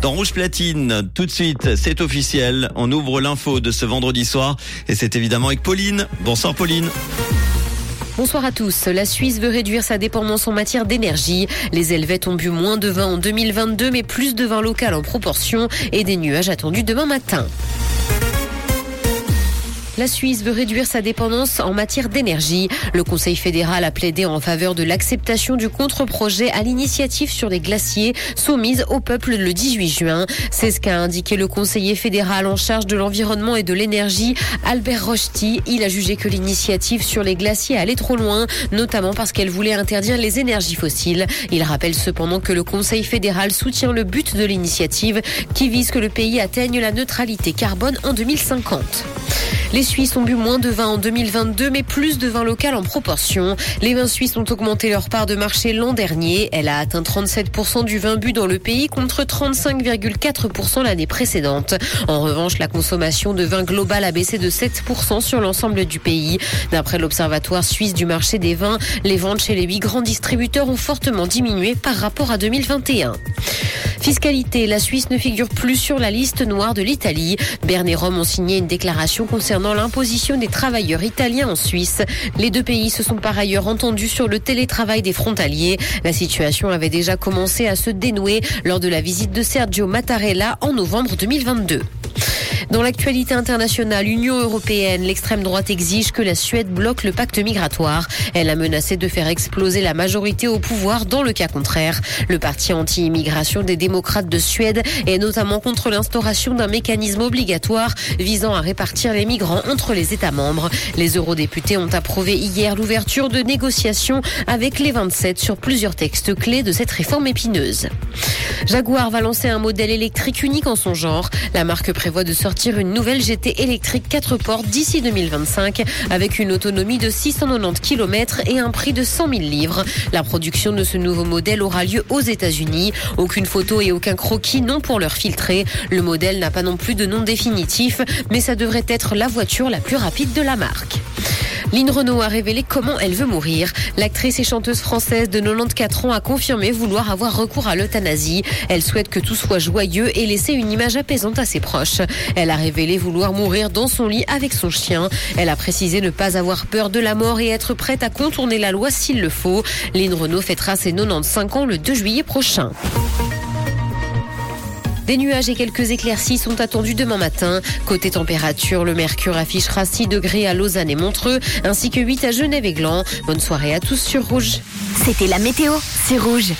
Dans Rouge Platine, tout de suite, c'est officiel. On ouvre l'info de ce vendredi soir et c'est évidemment avec Pauline. Bonsoir Pauline. Bonsoir à tous. La Suisse veut réduire sa dépendance en matière d'énergie. Les Helvètes ont bu moins de vin en 2022, mais plus de vin local en proportion et des nuages attendus demain matin. La Suisse veut réduire sa dépendance en matière d'énergie. Le Conseil fédéral a plaidé en faveur de l'acceptation du contre-projet à l'initiative sur les glaciers soumise au peuple le 18 juin. C'est ce qu'a indiqué le conseiller fédéral en charge de l'environnement et de l'énergie, Albert Rochety. Il a jugé que l'initiative sur les glaciers allait trop loin, notamment parce qu'elle voulait interdire les énergies fossiles. Il rappelle cependant que le Conseil fédéral soutient le but de l'initiative qui vise que le pays atteigne la neutralité carbone en 2050. Les Suisses ont bu moins de vin en 2022, mais plus de vin local en proportion. Les vins suisses ont augmenté leur part de marché l'an dernier. Elle a atteint 37% du vin bu dans le pays contre 35,4% l'année précédente. En revanche, la consommation de vin global a baissé de 7% sur l'ensemble du pays. D'après l'Observatoire suisse du marché des vins, les ventes chez les huit grands distributeurs ont fortement diminué par rapport à 2021. Fiscalité, la Suisse ne figure plus sur la liste noire de l'Italie. Berne et Rome ont signé une déclaration concernant l'imposition des travailleurs italiens en Suisse. Les deux pays se sont par ailleurs entendus sur le télétravail des frontaliers. La situation avait déjà commencé à se dénouer lors de la visite de Sergio Mattarella en novembre 2022. Dans l'actualité internationale, Union européenne, l'extrême droite exige que la Suède bloque le pacte migratoire. Elle a menacé de faire exploser la majorité au pouvoir dans le cas contraire. Le parti anti-immigration des démocrates de Suède est notamment contre l'instauration d'un mécanisme obligatoire visant à répartir les migrants entre les États membres. Les eurodéputés ont approuvé hier l'ouverture de négociations avec les 27 sur plusieurs textes clés de cette réforme épineuse. Jaguar va lancer un modèle électrique unique en son genre. La marque prévoit de une nouvelle GT électrique 4 portes d'ici 2025 avec une autonomie de 690 km et un prix de 100 000 livres. La production de ce nouveau modèle aura lieu aux États-Unis. Aucune photo et aucun croquis non pour leur filtrer. Le modèle n'a pas non plus de nom définitif, mais ça devrait être la voiture la plus rapide de la marque. Lynn Renault a révélé comment elle veut mourir. L'actrice et chanteuse française de 94 ans a confirmé vouloir avoir recours à l'euthanasie. Elle souhaite que tout soit joyeux et laisser une image apaisante à ses proches. Elle a révélé vouloir mourir dans son lit avec son chien. Elle a précisé ne pas avoir peur de la mort et être prête à contourner la loi s'il le faut. Lynn Renault fêtera ses 95 ans le 2 juillet prochain. Des nuages et quelques éclaircies sont attendus demain matin. Côté température, le mercure affichera 6 degrés à Lausanne et Montreux, ainsi que 8 à Genève et Gland. Bonne soirée à tous sur Rouge. C'était la météo, c'est Rouge.